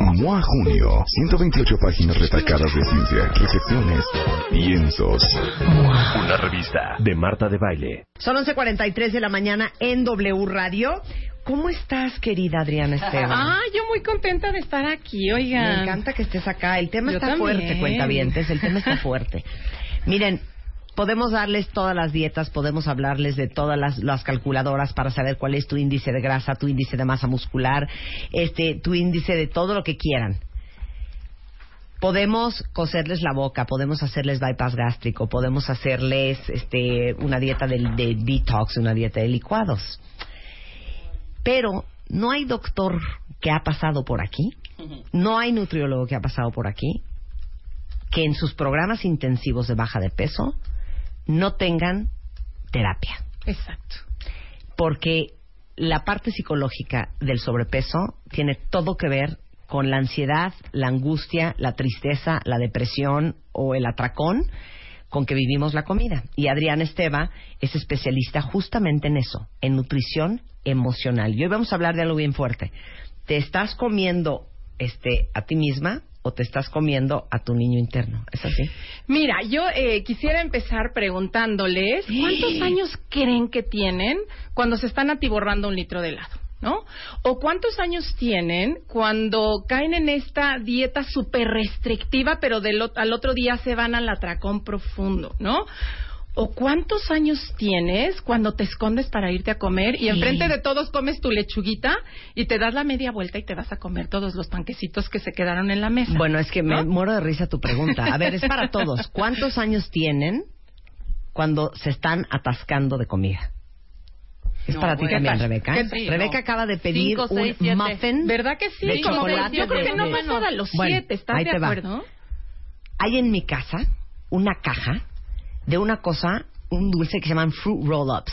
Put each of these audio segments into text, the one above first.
MOA Junio, 128 páginas retacadas de ciencia, reflexiones, piensos. Una revista de Marta de Baile. Son 11.43 de la mañana en W Radio. ¿Cómo estás, querida Adriana Esteban? Ah, yo muy contenta de estar aquí, oigan. Me encanta que estés acá. El tema Yo está también. fuerte, cuentavientes. El tema está fuerte. Miren, podemos darles todas las dietas, podemos hablarles de todas las, las calculadoras para saber cuál es tu índice de grasa, tu índice de masa muscular, este, tu índice de todo lo que quieran. Podemos coserles la boca, podemos hacerles bypass gástrico, podemos hacerles este, una dieta de, de detox, una dieta de licuados. Pero no hay doctor que ha pasado por aquí, no hay nutriólogo que ha pasado por aquí, que en sus programas intensivos de baja de peso no tengan terapia. Exacto. Porque la parte psicológica del sobrepeso tiene todo que ver con la ansiedad, la angustia, la tristeza, la depresión o el atracón con que vivimos la comida. Y Adrián Esteva es especialista justamente en eso, en nutrición emocional. Y hoy vamos a hablar de algo bien fuerte. ¿Te estás comiendo este a ti misma o te estás comiendo a tu niño interno? ¿Es así? Mira, yo eh, quisiera empezar preguntándoles cuántos años creen que tienen cuando se están atiborrando un litro de helado, ¿no? O cuántos años tienen cuando caen en esta dieta súper restrictiva, pero del, al otro día se van al atracón profundo, ¿no? ¿O cuántos años tienes cuando te escondes para irte a comer y enfrente de todos comes tu lechuguita y te das la media vuelta y te vas a comer todos los panquecitos que se quedaron en la mesa? Bueno, es que me ¿No? muero de risa tu pregunta. A ver, es para todos. ¿Cuántos años tienen cuando se están atascando de comida? Es No, para ti bueno. también, ¿Qué tal? Rebeca. ¿Qué tal? Rebeca No. acaba de pedir Cinco, seis, un siete. muffin. ¿Verdad que sí? de chocolate yo creo que no pasa de los Bueno, siete, ¿estás ahí de te va. acuerdo? Hay en mi casa una caja de una cosa, un dulce que se llaman fruit roll-ups.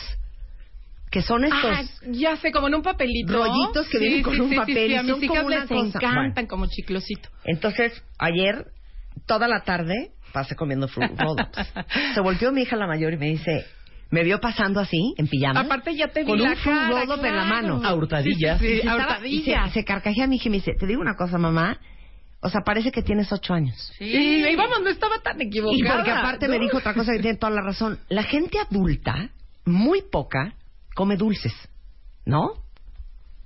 Que son estos... Ah, ya sé, como en un papelito. rollitos que vienen con un papel y a mis son hijas como una les cosa. encantan Bueno. como chiclosito. Entonces, ayer, toda la tarde, pasé comiendo fruit roll-ups. Se volteó mi hija la mayor y me dice... Me vio pasando así, en pijama. Aparte ya te vi con la un fruit cara, roll-up en la claro. mano. A hurtadillas. Sí, sí, Y sí, se a hurtadillas. y se, se carcajea mi hija y me dice, te digo una cosa, mamá. O sea, parece que tienes ocho años. Sí, y vamos, no estaba tan equivocada. Y porque aparte me dijo otra cosa que tiene toda la razón. La gente adulta, muy poca, come dulces. ¿No?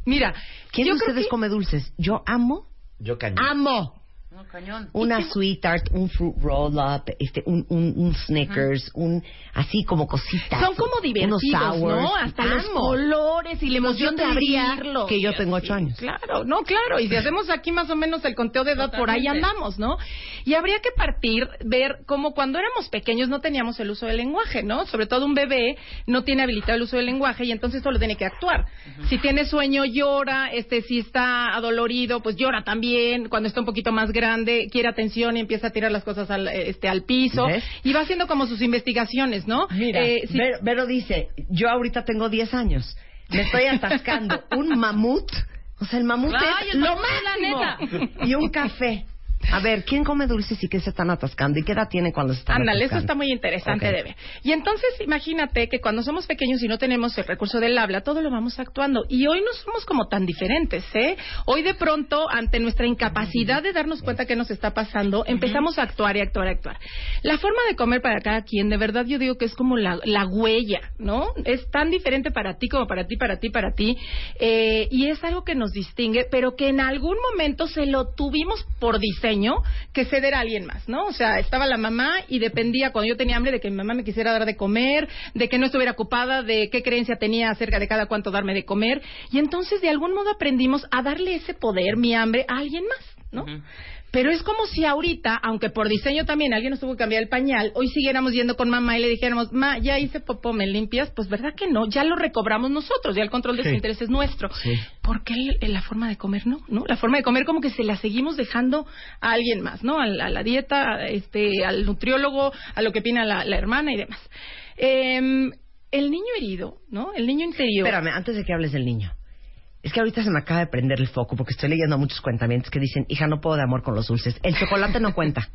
Mira, ¿Quién yo de creo ustedes que- come dulces? Yo amo, Yo cañón. amo No, cañón. una sweet tart, un fruit roll up, este, un, un, un Snickers, un así como cositas. Son como divertidos, unos sours. ¿no? Hasta los colores y la emoción de abrirlo. que yo tengo ocho años. Claro, no, claro. Y si hacemos aquí más o menos el conteo de edad, por ahí andamos, ¿no? Y habría que partir, ver cómo cuando éramos pequeños no teníamos el uso del lenguaje, ¿no? Sobre todo un bebé no tiene habilitado el uso del lenguaje y entonces solo tiene que actuar. Si tiene sueño, llora. Este, si está adolorido, pues llora también. Cuando está un poquito más grande, quiere atención y empieza a tirar las cosas al, este, al piso. ¿Ves? Y va haciendo como sus investigaciones, ¿no? Mira, Eh, si- Vero, Vero dice, yo ahorita tengo 10 años, me estoy atascando un mamut, o sea, el mamut Ay, es el lo mamut es la máximo, y un café. A ver, ¿quién come dulces y qué se están atascando? ¿Y qué edad tiene cuando se están Ándale, eso está muy interesante Ok. de ver. Y entonces, imagínate que cuando somos pequeños y no tenemos el recurso del habla, todo lo vamos actuando. Y hoy no somos como tan diferentes, ¿eh? Hoy de pronto, ante nuestra incapacidad de darnos cuenta qué nos está pasando, empezamos a actuar y actuar y actuar. La forma de comer para cada quien, de verdad yo digo que es como la, la huella, ¿no? Es tan diferente para ti como para ti, para ti, para ti. Eh, y es algo que nos distingue, pero que en algún momento se lo tuvimos por diseño que ceder a alguien más, ¿no? O sea, estaba la mamá y dependía cuando yo tenía hambre de que mi mamá me quisiera dar de comer, de que no estuviera ocupada, de qué creencia tenía acerca de cada cuánto darme de comer. Y entonces de algún modo aprendimos a darle ese poder, mi hambre, a alguien más, ¿no? Pero es como si ahorita, aunque por diseño también alguien nos tuvo que cambiar el pañal, hoy siguiéramos yendo con mamá y le dijéramos, ma, ya hice popó, ¿me limpias? Pues verdad que no, ya lo recobramos nosotros, ya el control de su interés es nuestro. ¿Por qué el- la forma de comer no? ¿no? La forma de comer como que se la seguimos dejando a alguien más, ¿no? A, la- a la dieta, a este, al nutriólogo, a lo que opina la, la hermana y demás. Em, el niño herido, ¿no? El niño interior. Espérame, antes de que hables del niño. Es que ahorita se me acaba de prender el foco porque estoy leyendo a muchos cuentamientos que dicen, hija, no puedo de amor con los dulces. El chocolate no cuenta.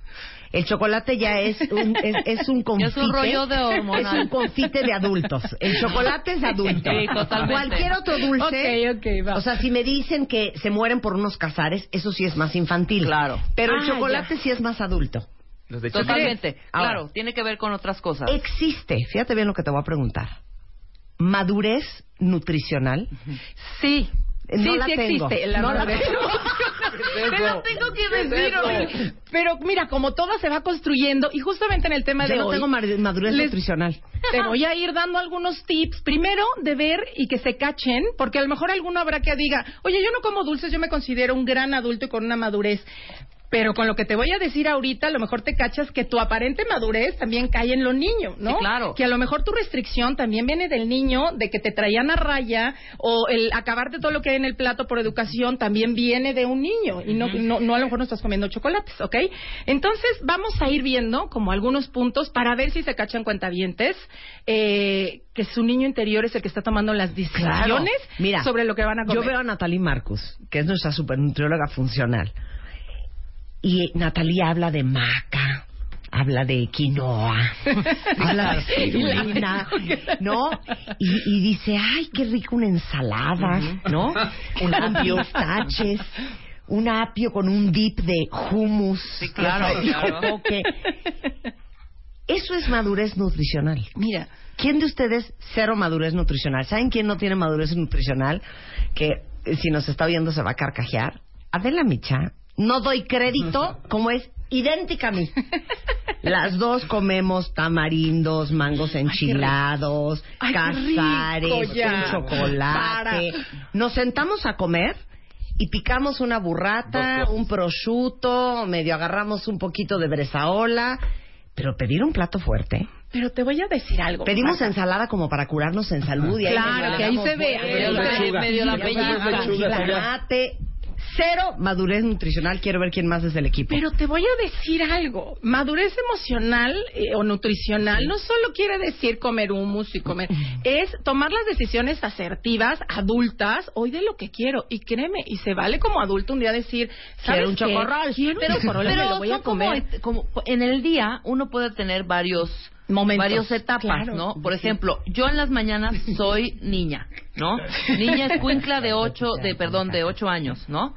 El chocolate ya es un, es, es un confite. Es un rollo de hormonal. Es un confite de adultos. El chocolate es adulto. Sí, totalmente. Cualquier otro dulce. Ok, ok, va. O sea, si me dicen que se mueren por unos cazares, eso sí es más infantil. Claro. Pero el Ah, chocolate sí es más adulto. Los de Totalmente. Ahora. claro, tiene que ver con otras cosas. Existe, fíjate bien lo que te voy a preguntar. Madurez nutricional. Sí. No sí, la sí tengo. existe. La No la tengo. Te lo tengo que decir. Pero mira, como todo se va construyendo, y justamente en el tema Yo de no hoy, tengo mad- madurez les- nutricional. te voy a ir dando algunos tips. Primero, de ver y que se cachen, porque a lo mejor alguno habrá que diga, oye, yo no como dulces, yo me considero un gran adulto y con una madurez. Pero con lo que te voy a decir ahorita, a lo mejor te cachas que tu aparente madurez también cae en lo niño, ¿no? Sí, claro. Que a lo mejor tu restricción también viene del niño, de que te traían a raya, o el acabarte todo lo que hay en el plato por educación también viene de un niño, y no, no, no a lo mejor no estás comiendo chocolates, ¿ok? Entonces, vamos a ir viendo como algunos puntos para ver si se cachan cuentavientes, eh, que su niño interior es el que está tomando las decisiones Mira, sobre lo que van a comer. Yo veo a Natalie Marcus, que es nuestra supernutrióloga funcional. Y Natalie habla de maca, habla de quinoa, habla de espirulina, ¿no? Y, y dice, ay, qué rico una ensalada, ¿no? Un apio pistaches, un apio con un dip de hummus. Sí, claro. Eso es madurez nutricional. Mira, ¿Quién de ustedes cero madurez nutricional? ¿Saben quién no tiene madurez nutricional? Que eh, si nos está oyendo se va a carcajear. Adela Micha. No doy crédito como es idéntica a mí. Las dos comemos tamarindos, mangos enchilados, Ay, cazares, un chocolate. Para. Nos sentamos a comer y picamos una burrata, un prosciutto, medio agarramos un poquito de bresaola, pero pedir un plato fuerte. pero te voy a decir algo. Pedimos Marta. ensalada como para curarnos en salud y ahí Claro, que ahí se ve, medio la jitomate. Cero madurez nutricional. Quiero ver quién más es del equipo. Pero te voy a decir algo. Madurez emocional eh, o nutricional no solo quiere decir comer hummus y comer. Es tomar las decisiones asertivas, adultas, hoy de lo que quiero. Y créeme, y se vale como adulto un día decir, ¿sabes Quiero un qué? chocorrol. Quiero un chocorrol, me lo voy a como comer. et- como, en el día uno puede tener varios Momentos. varias etapas, Claro. ¿no? Por ejemplo, yo en las mañanas soy niña, ¿no? Niña escuincla de ocho, de perdón, de ocho años, ¿no?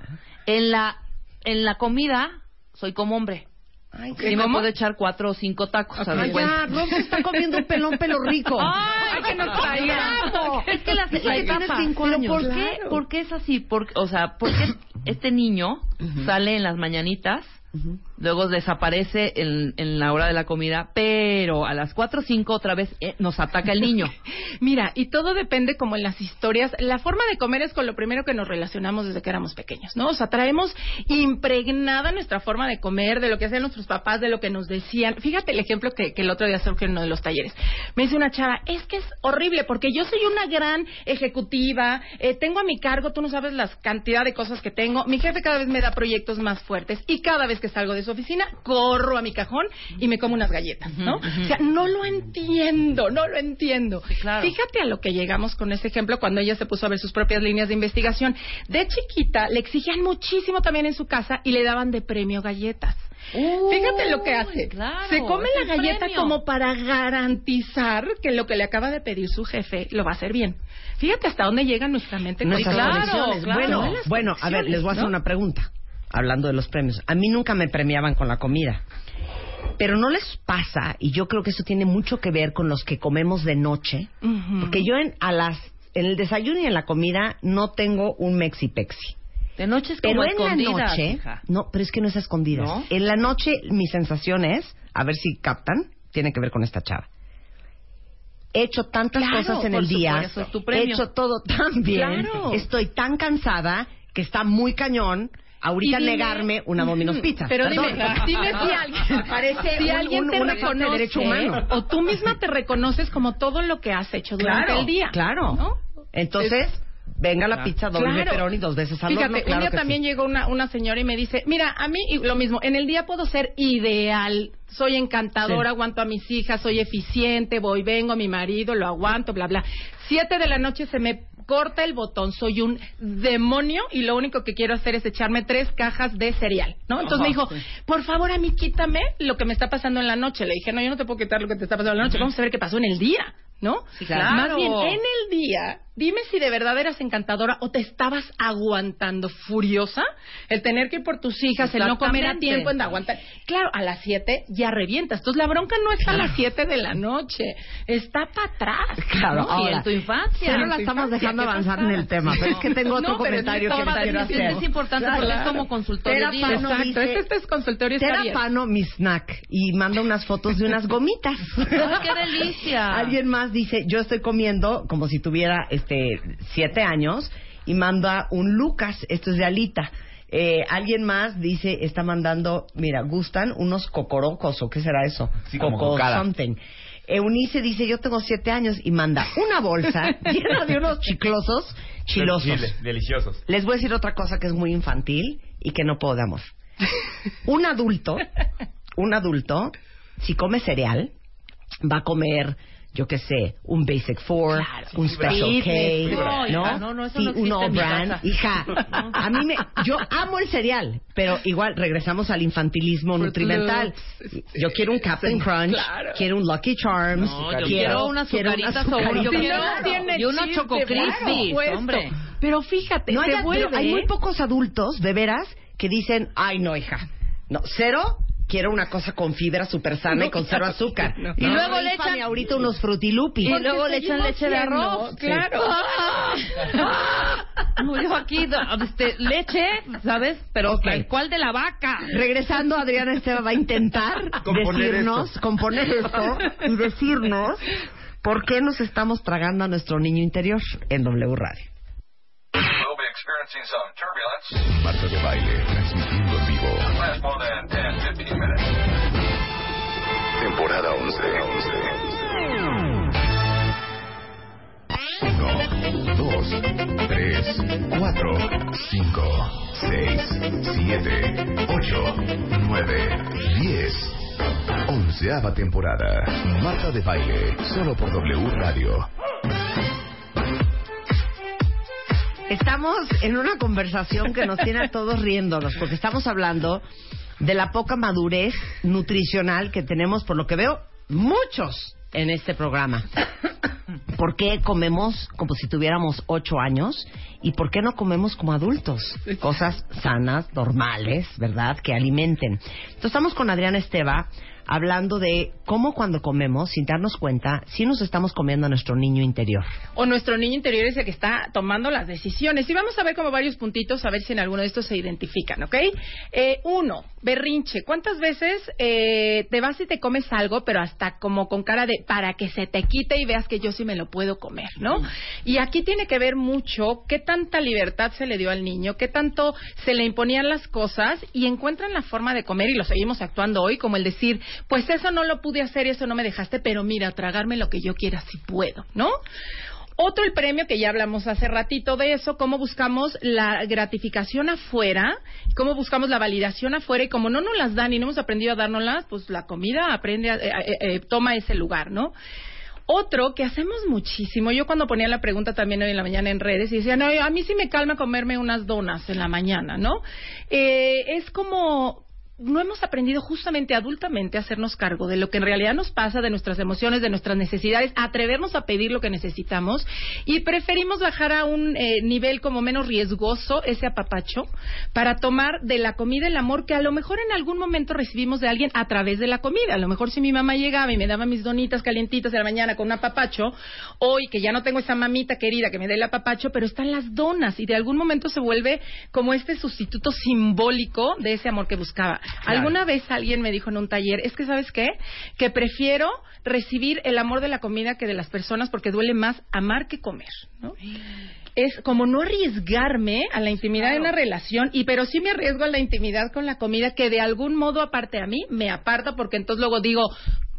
En la en la comida soy como hombre. Ay, Sí me puedo echar cuatro o cinco tacos, de Ay, ya, Rob se está comiendo un pelón pelo rico. ¡Ay, que nos traiga! Es que que tiene etapas. cinco Pero años. ¿por qué, Claro. por qué es así? Por- o sea, ¿por qué este niño sale en las mañanitas, luego desaparece en, en la hora de la comida, pero a las cuatro o cinco otra vez eh, nos ataca el niño? Mira, y todo depende como en las historias. La forma de comer es con lo primero que nos relacionamos desde que éramos pequeños, ¿no? O sea, traemos impregnada nuestra forma de comer, de lo que hacían nuestros papás, de lo que nos decían. Fíjate el ejemplo que, que el otro día surgió en uno de los talleres. Me dice una chava, es que es horrible porque yo soy una gran ejecutiva, eh, tengo a mi cargo, tú no sabes la cantidad de cosas que tengo, mi jefe cada vez me da proyectos más fuertes y cada vez que que salgo de su oficina, corro a mi cajón y me como unas galletas, ¿no? O sea, no lo entiendo, no lo entiendo. Fíjate a lo que llegamos con ese ejemplo cuando ella se puso a ver sus propias líneas de investigación. De chiquita le exigían muchísimo también en su casa y le daban de premio galletas. Fíjate lo que hace. se come la galleta como para garantizar que lo que le acaba de pedir su jefe lo va a hacer bien. Fíjate hasta dónde llega nuestra mente con claro, Bueno, bueno, a ver, les voy a hacer una pregunta. Hablando de los premios. A mí nunca me premiaban con la comida. Pero no les pasa, y yo creo que eso tiene mucho que ver con los que comemos de noche, porque yo en, a las, en el desayuno y en la comida no tengo un mexipexi. De noche es como pero en la noche, no, pero es que no es escondida. En la noche mi sensación es, a ver si captan, tiene que ver con esta chava. He hecho tantas cosas en el día, he hecho todo tan bien, estoy tan cansada que está muy cañón ahorita negarme una Domino's Pizza. Pero dime, dime si alguien, parece si alguien te reconoce derecho humano. o tú misma te reconoces como todo lo que has hecho durante el día. Claro. Entonces, venga la pizza doble claro. y dos veces al Fíjate, un día también llegó una, una señora y me dice, mira, a mí lo mismo, en el día puedo ser ideal, soy encantadora, aguanto a mis hijas, soy eficiente, voy, vengo, mi marido, lo aguanto, bla, bla. Siete de la noche se me corta el botón, soy un demonio y lo único que quiero hacer es echarme tres cajas de cereal, ¿no? Entonces me dijo, por favor, a mí quítame lo que me está pasando en la noche. Le dije, no, yo no te puedo quitar lo que te está pasando en la noche, vamos a ver qué pasó en el día. ¿No? claro. Más bien, en el día, dime si de verdad eras encantadora o te estabas aguantando furiosa el tener que ir por tus hijas, el no comer a tiempo, en aguantar. Claro, a las siete ya revientas. Entonces la bronca no está a las siete de la noche, está para atrás. Claro, y en tu infancia. Ya no la estamos dejando avanzar en el tema, pero es que tengo otro comentario que quiero hacer. Es importante porque es como consultorio. Exacto, este, este, es consultorio. Terapano, mi snack, y manda unas fotos de unas gomitas. ¡Qué delicia! Alguien más dice, yo estoy comiendo como si tuviera este siete años y manda un Lucas, esto es de Alita. Eh, alguien más dice, está mandando, mira, gustan unos cocorocos o qué será eso, sí, Coco something. Eunice dice, yo tengo siete años y manda una bolsa llena de unos chiclosos chilosos. deliciosos. Les voy a decir otra cosa que es muy infantil y que no podamos. un adulto, un adulto, si come cereal, va a comer yo qué sé, un Basic Four, un Special K, ¿no? no, no, eso sí, un All Brand. Hija, a mí me, yo amo el cereal, pero igual regresamos al infantilismo nutrimental. Yo quiero un Captain Crunch, quiero un Lucky Charms, quiero, unas azucaritas o yo quiero y unos Choco hombre. Pero fíjate, no hay, hay muy pocos adultos, de veras, que dicen, ay no, hija, no, cero quiero una cosa con fibra súper sana y con cero azúcar. Y luego le echan ahorita unos frutilupis. Y luego le echan leche de arroz. Claro. yo aquí, este, leche, ¿sabes? Pero ¿cuál de la vaca? Regresando, Adriana Esteba va a intentar decirnos, componer esto y decirnos por qué nos estamos tragando a nuestro niño interior en W Radio. Marta de baile, vivo. Temporada 11. 1, 2, 3, 4, 5, 6, 7, 8, 9, 10. Onceava temporada. Marta de baile, solo por W Radio. Estamos en una conversación que nos tiene a todos riéndonos, porque estamos hablando de la poca madurez nutricional que tenemos, por lo que veo, muchos en este programa. ¿Por qué comemos como si tuviéramos ocho años? ¿Y por qué no comemos como adultos? Cosas sanas, normales, ¿verdad? Que alimenten. Entonces estamos con Adriana Esteba hablando de cómo cuando comemos, sin darnos cuenta, si nos estamos comiendo a nuestro niño interior. O nuestro niño interior es el que está tomando las decisiones. Y vamos a ver como varios puntitos, a ver si en alguno de estos se identifican, ¿ok? Eh, uno, berrinche. ¿Cuántas veces eh, te vas y te comes algo, pero hasta como con cara de para que se te quite y veas que yo sí me lo puedo comer, ¿no? Y aquí tiene que ver mucho qué tanta libertad se le dio al niño, qué tanto se le imponían las cosas y encuentran la forma de comer y lo seguimos actuando hoy, como el decir, pues eso no lo pude hacer y eso no me dejaste, pero mira, tragarme lo que yo quiera si puedo, ¿no? Otro el premio que ya hablamos hace ratito de eso, cómo buscamos la gratificación afuera, cómo buscamos la validación afuera y como no nos las dan y no hemos aprendido a dárnoslas, pues la comida aprende, eh, eh, eh, toma ese lugar, ¿no? Otro que hacemos muchísimo, yo cuando ponía la pregunta también hoy en la mañana en redes y decía, no, a mí sí me calma comerme unas donas en la mañana, ¿no? es como no hemos aprendido justamente adultamente a hacernos cargo de lo que en realidad nos pasa, de nuestras emociones, de nuestras necesidades, atrevernos a pedir lo que necesitamos y preferimos bajar a un eh, nivel como menos riesgoso ese apapacho para tomar de la comida el amor que a lo mejor en algún momento recibimos de alguien a través de la comida. A lo mejor si mi mamá llegaba y me daba mis donitas calientitas de la mañana con un apapacho, hoy que ya no tengo esa mamita querida que me dé el apapacho, pero están las donas y de algún momento se vuelve como este sustituto simbólico de ese amor que buscaba. Alguna vez alguien me dijo en un taller, es que sabes qué, que prefiero recibir el amor de la comida que de las personas porque duele más amar que comer, ¿no? es como no arriesgarme a la intimidad de una relación, y pero sí me arriesgo a la intimidad con la comida que de algún modo aparte a mí me aparta porque entonces luego digo,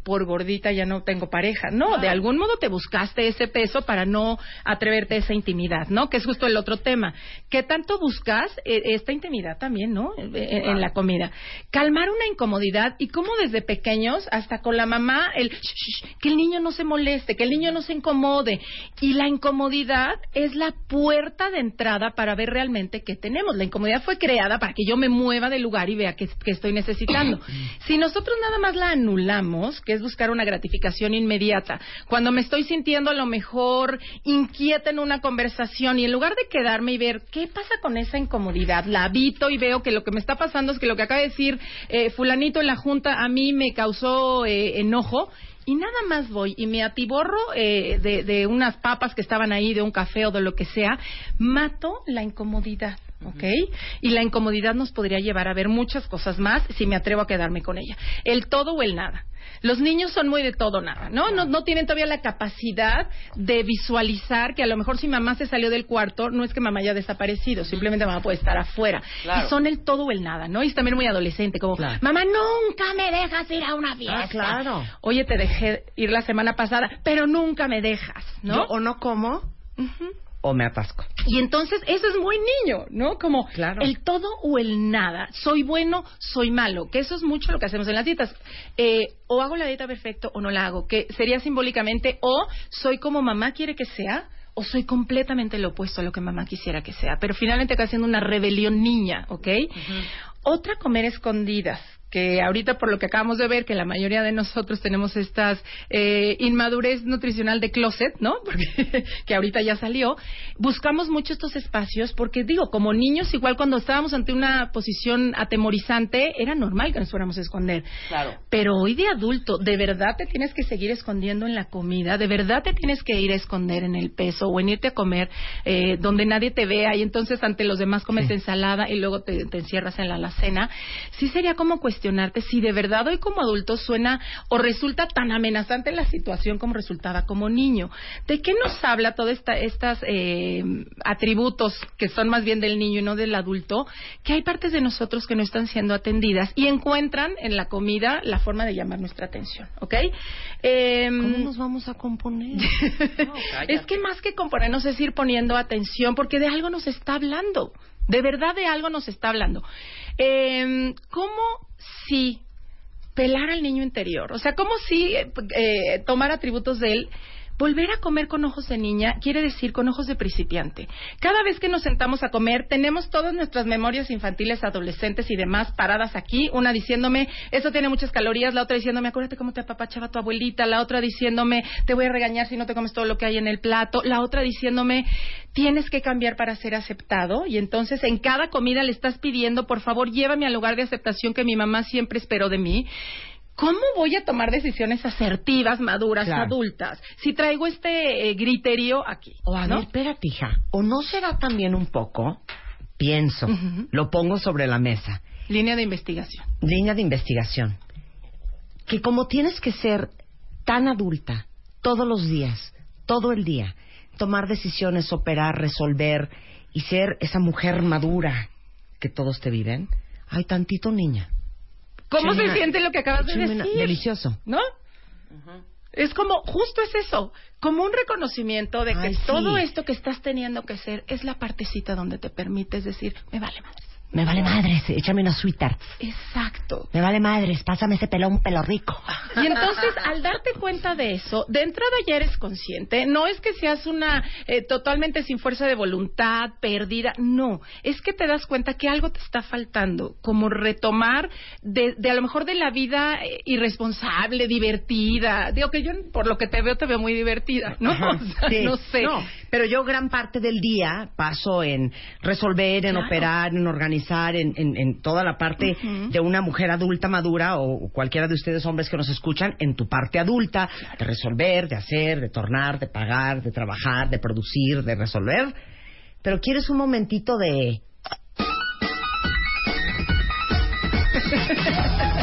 por gordita ya no tengo pareja. No, de algún modo te buscaste ese peso para no atreverte a esa intimidad, ¿no? Que es justo el otro tema. ¿Qué tanto buscas eh, esta intimidad también, ¿no? En, la comida. Calmar una incomodidad y cómo desde pequeños, hasta con la mamá, el que el niño no se moleste, que el niño no se incomode. Y la incomodidad es la puerta de entrada para ver realmente qué tenemos. La incomodidad fue creada para que yo me mueva del lugar y vea qué, qué estoy necesitando. si nosotros nada más la anulamos, que buscar una gratificación inmediata. Cuando me estoy sintiendo a lo mejor inquieta en una conversación y en lugar de quedarme y ver qué pasa con esa incomodidad, la habito y veo que lo que me está pasando es que lo que acaba de decir eh, fulanito en la junta a mí me causó eh, enojo y nada más voy y me atiborro eh, de, de, unas papas que estaban ahí, de un café o de lo que sea, mato la incomodidad. ¿Ok? Y la incomodidad nos podría llevar a ver muchas cosas más si me atrevo a quedarme con ella. El todo o el nada. Los niños son muy de todo nada, ¿no? No, no tienen todavía la capacidad de visualizar que a lo mejor si mamá se salió del cuarto, no es que mamá haya desaparecido, simplemente mamá puede estar afuera. Y son el todo o el nada, ¿no? Y es también muy adolescente, como, mamá, nunca me dejas ir a una ah, fiesta. claro. Oye, te dejé ir la semana pasada, pero nunca me dejas, ¿no? o no como o me atasco. Y entonces eso es muy niño, ¿no? Como el todo o el nada. Soy bueno, soy malo. Que eso es mucho lo que hacemos en las dietas. Eh, o hago la dieta perfecto o no la hago. Que sería simbólicamente o soy como mamá quiere que sea o soy completamente lo opuesto a lo que mamá quisiera que sea. Pero finalmente acá haciendo una rebelión niña, ¿ok? Otra comer escondidas que ahorita por lo que acabamos de ver que la mayoría de nosotros tenemos estas eh, inmadurez nutricional de closet, ¿no? Porque que ahorita ya salió, buscamos mucho estos espacios porque digo, como niños igual cuando estábamos ante una posición atemorizante era normal que nos fuéramos a esconder. Claro. Pero hoy de adulto, de verdad te tienes que seguir escondiendo en la comida, de verdad te tienes que ir a esconder en el peso o en irte a comer eh, donde nadie te vea y entonces ante los demás comes ensalada y luego te, te encierras en la alacena. Sí sería como cuestión cuestionarte si de verdad hoy como adulto suena o resulta tan amenazante la situación como resultaba como niño. ¿De qué nos habla todos estos eh, atributos que son más bien del niño y no del adulto? Que hay partes de nosotros que no están siendo atendidas y encuentran en la comida la forma de llamar nuestra atención, ¿ok? Em, ¿Cómo nos vamos a componer? es que más que componernos es ir poniendo atención porque de algo nos está hablando. De verdad de algo nos está hablando. Eh, ¿Cómo si pelar al niño interior? O sea, ¿cómo si eh, eh, tomar atributos de él Volver a comer con ojos de niña quiere decir con ojos de principiante. Cada vez que nos sentamos a comer, tenemos todas nuestras memorias infantiles, adolescentes y demás paradas aquí. Una diciéndome, eso tiene muchas calorías. La otra diciéndome, acuérdate cómo te apapachaba tu abuelita. La otra diciéndome, te voy a regañar si no te comes todo lo que hay en el plato. La otra diciéndome, tienes que cambiar para ser aceptado. Y entonces en cada comida le estás pidiendo, por favor, llévame al lugar de aceptación que mi mamá siempre esperó de mí. ¿Cómo voy a tomar decisiones asertivas, maduras, adultas, si traigo este eh, griterío aquí? O a ver, espérate, hija, ¿o no será también un poco, pienso, lo pongo sobre la mesa? Línea de investigación. Línea de investigación. Que como tienes que ser tan adulta todos los días, todo el día, tomar decisiones, operar, resolver y ser esa mujer madura que todos te viven, hay tantito niña. ¿Cómo se siente lo que acabas de decir? Delicioso. ¿No? Es como, justo es eso, como un reconocimiento de que todo esto que estás teniendo que hacer es la partecita donde te permites decir, me vale madre. Me vale madres, échame unos sweethearts. Exacto. Me vale madres, pásame ese pelón pelo rico. Y entonces, al darte cuenta de eso, de entrada ya eres consciente. No es que seas una eh, totalmente sin fuerza de voluntad, perdida. No, es que te das cuenta que algo te está faltando, como retomar de, de a lo mejor de la vida eh, irresponsable, divertida. Digo que yo, por lo que te veo, te veo muy divertida, ¿no? no sé. No, pero yo gran parte del día paso en resolver, en operar, en organizar en, toda la parte de una mujer adulta madura o cualquiera de ustedes hombres que nos escuchan en tu parte adulta, de resolver, de hacer, de tornar, de pagar, de trabajar, de producir, de resolver. Pero quieres un momentito de...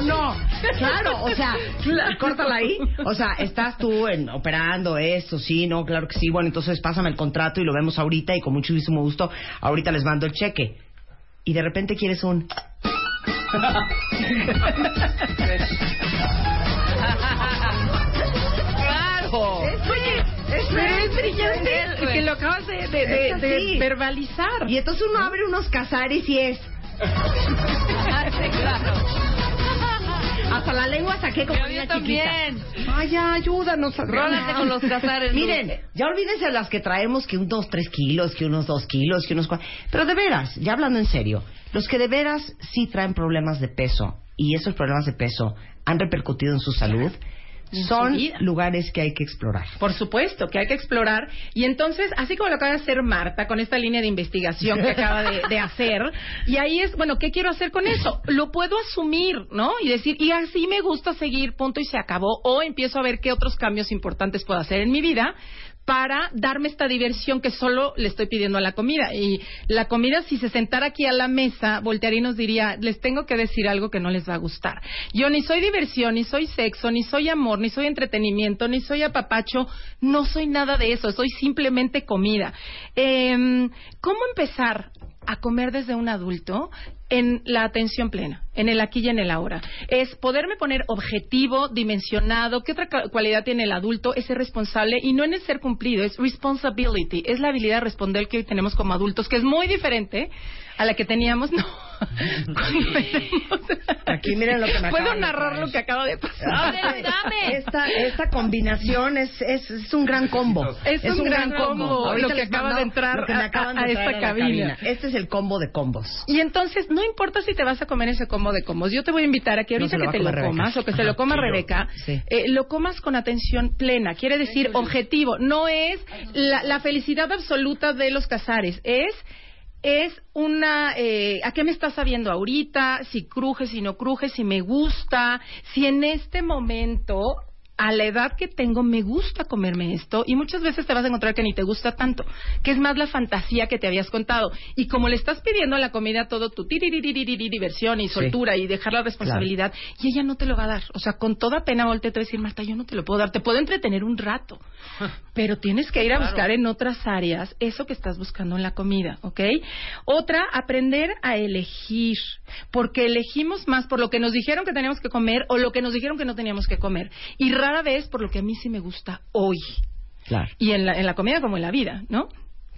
¿O no? Claro, o sea, córtala ahí. O sea, estás tú en, operando esto, sí, no, claro que sí. Bueno, entonces pásame el contrato y lo vemos ahorita y con muchísimo gusto ahorita les mando el cheque. Y de repente quieres un... claro. Es, brillante que lo acabas de, de verbalizar. Y entonces uno abre unos casares y es... claro. Hasta la lengua saqué como una también. Ay, ayúdanos. Rólate con los cazares. Miren, ya olvídense las que traemos que unos tres kilos, que unos dos kilos, que unos cuatro. Pero de veras, ya hablando en serio, los que de veras sí traen problemas de peso y esos problemas de peso han repercutido en su salud son lugares que hay que explorar. Por supuesto, que hay que explorar. Y entonces, así como lo acaba de hacer Marta con esta línea de investigación que acaba de, hacer, y ahí es, bueno, ¿qué quiero hacer con eso? Lo puedo asumir, ¿no? Y decir, y así me gusta seguir, punto y se acabó. O empiezo a ver qué otros cambios importantes puedo hacer en mi vida para darme esta diversión que solo le estoy pidiendo a la comida. Y la comida, si se sentara aquí a la mesa, voltearía y nos diría, les tengo que decir algo que no les va a gustar. Yo ni soy diversión, ni soy sexo, ni soy amor, ni soy entretenimiento, ni soy apapacho, no soy nada de eso, soy simplemente comida. Em, ¿Cómo empezar a comer desde un adulto en la atención plena, en el aquí y en el ahora. Es poderme poner objetivo, dimensionado, qué otra cualidad tiene el adulto, es ser responsable y no en el ser cumplido, es responsibility, es la habilidad de responder que hoy tenemos como adultos, que es muy diferente a la que teníamos, no. Aquí miren lo que me Puedo narrar lo que acaba de pasar. Esta, esta combinación es, es, un gran combo. Es, un, gran, combo, lo que acaba de entrar a, esta cabina. Este es el combo de combos. Y entonces, no importa si te vas a comer ese combo de combos. Yo te voy a invitar a que ahorita que te lo comas o que se lo coma Rebeca, eh, lo comas con atención plena. Quiere decir objetivo. No es la, la felicidad absoluta de los casares. Es es una eh, a qué me estás sabiendo ahorita, si cruje, si no cruje, si me gusta, si en este momento a la edad que tengo me gusta comerme esto y muchas veces te vas a encontrar que ni te gusta tanto, que es más la fantasía que te habías contado. Y como le estás pidiendo a la comida todo tu diversión y soltura y dejar la responsabilidad, y ella no te lo va a dar. O sea, con toda pena voltea a decir, Marta, yo no te lo puedo dar, te puedo entretener un rato, pero tienes que ir a buscar en otras áreas eso que estás buscando en la comida, ¿ok? Otra, aprender a elegir, porque elegimos más por lo que nos dijeron que teníamos que comer o lo que nos dijeron que no teníamos que comer. Y rara vez por lo que a mí sí me gusta hoy. Claro. Y en la, en la comida como en la vida, ¿no?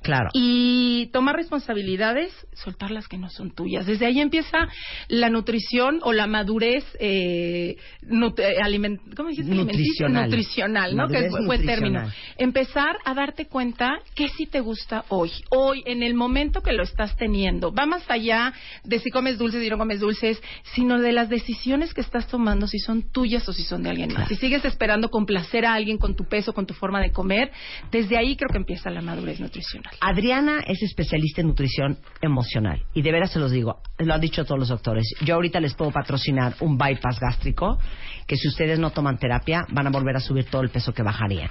Claro. Y tomar responsabilidades, soltar las que no son tuyas. Desde ahí empieza la nutrición o la madurez eh, eh ¿cómo nutricional. nutricional, ¿no? que es buen término. Empezar a darte cuenta que sí te gusta hoy, hoy, en el momento que lo estás teniendo. Va más allá de si comes dulces y no comes dulces, sino de las decisiones que estás tomando, si son tuyas o si son de alguien más. Si sigues esperando complacer a alguien con tu peso, con tu forma de comer, desde ahí creo que empieza la madurez nutricional. Adriana es especialista en nutrición emocional y de veras se los digo, lo han dicho todos los doctores. Yo ahorita les puedo patrocinar un bypass gástrico que si ustedes no toman terapia van a volver a subir todo el peso que bajarían.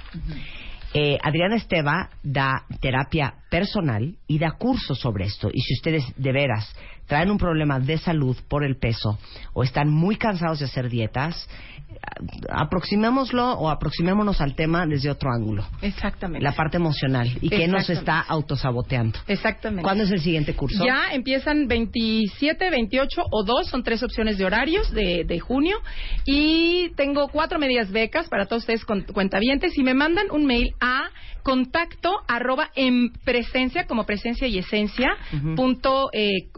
Eh, Adriana Esteva da terapia personal y da cursos sobre esto. Y si ustedes de veras traen un problema de salud por el peso o están muy cansados de hacer dietas, aproximémoslo o aproximémonos al tema desde otro ángulo. Exactamente. La parte emocional. ¿Y qué nos está autosaboteando? Exactamente. ¿Cuándo es el siguiente curso? Ya empiezan 27, 28 o 2, son tres opciones de horarios de, de junio. Y tengo cuatro medias becas para todos ustedes con, cuentavientes y me mandan un mail a contacto arroba en presencia, como presencia y esencia, punto, eh,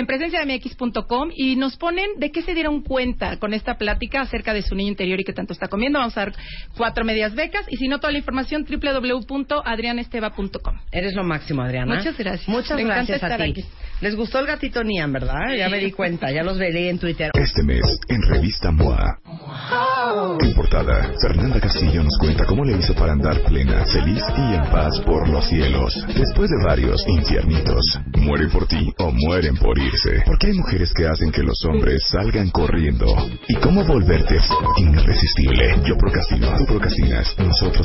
en presencia de mx.com y nos ponen de qué se dieron cuenta con esta plática acerca de su niño interior y que tanto está comiendo. Vamos a dar cuatro medias becas y si no, toda la información www.adrianesteba.com. Eres lo máximo, Adriana. Muchas gracias. Muchas gracias a ti. Les gustó el gatito Nian, ¿verdad? Ya me di cuenta, ya los veré en Twitter. Este mes, en Revista MOA. En portada, Fernanda Castillo nos cuenta cómo le hizo para andar plena, feliz y en paz por los cielos. Después de varios infiernitos, mueren por ti o mueren por irse. Porque hay mujeres que hacen que los hombres salgan corriendo. ¿Y cómo volverte irresistible? Yo procrastino, tú procrastinas, nosotros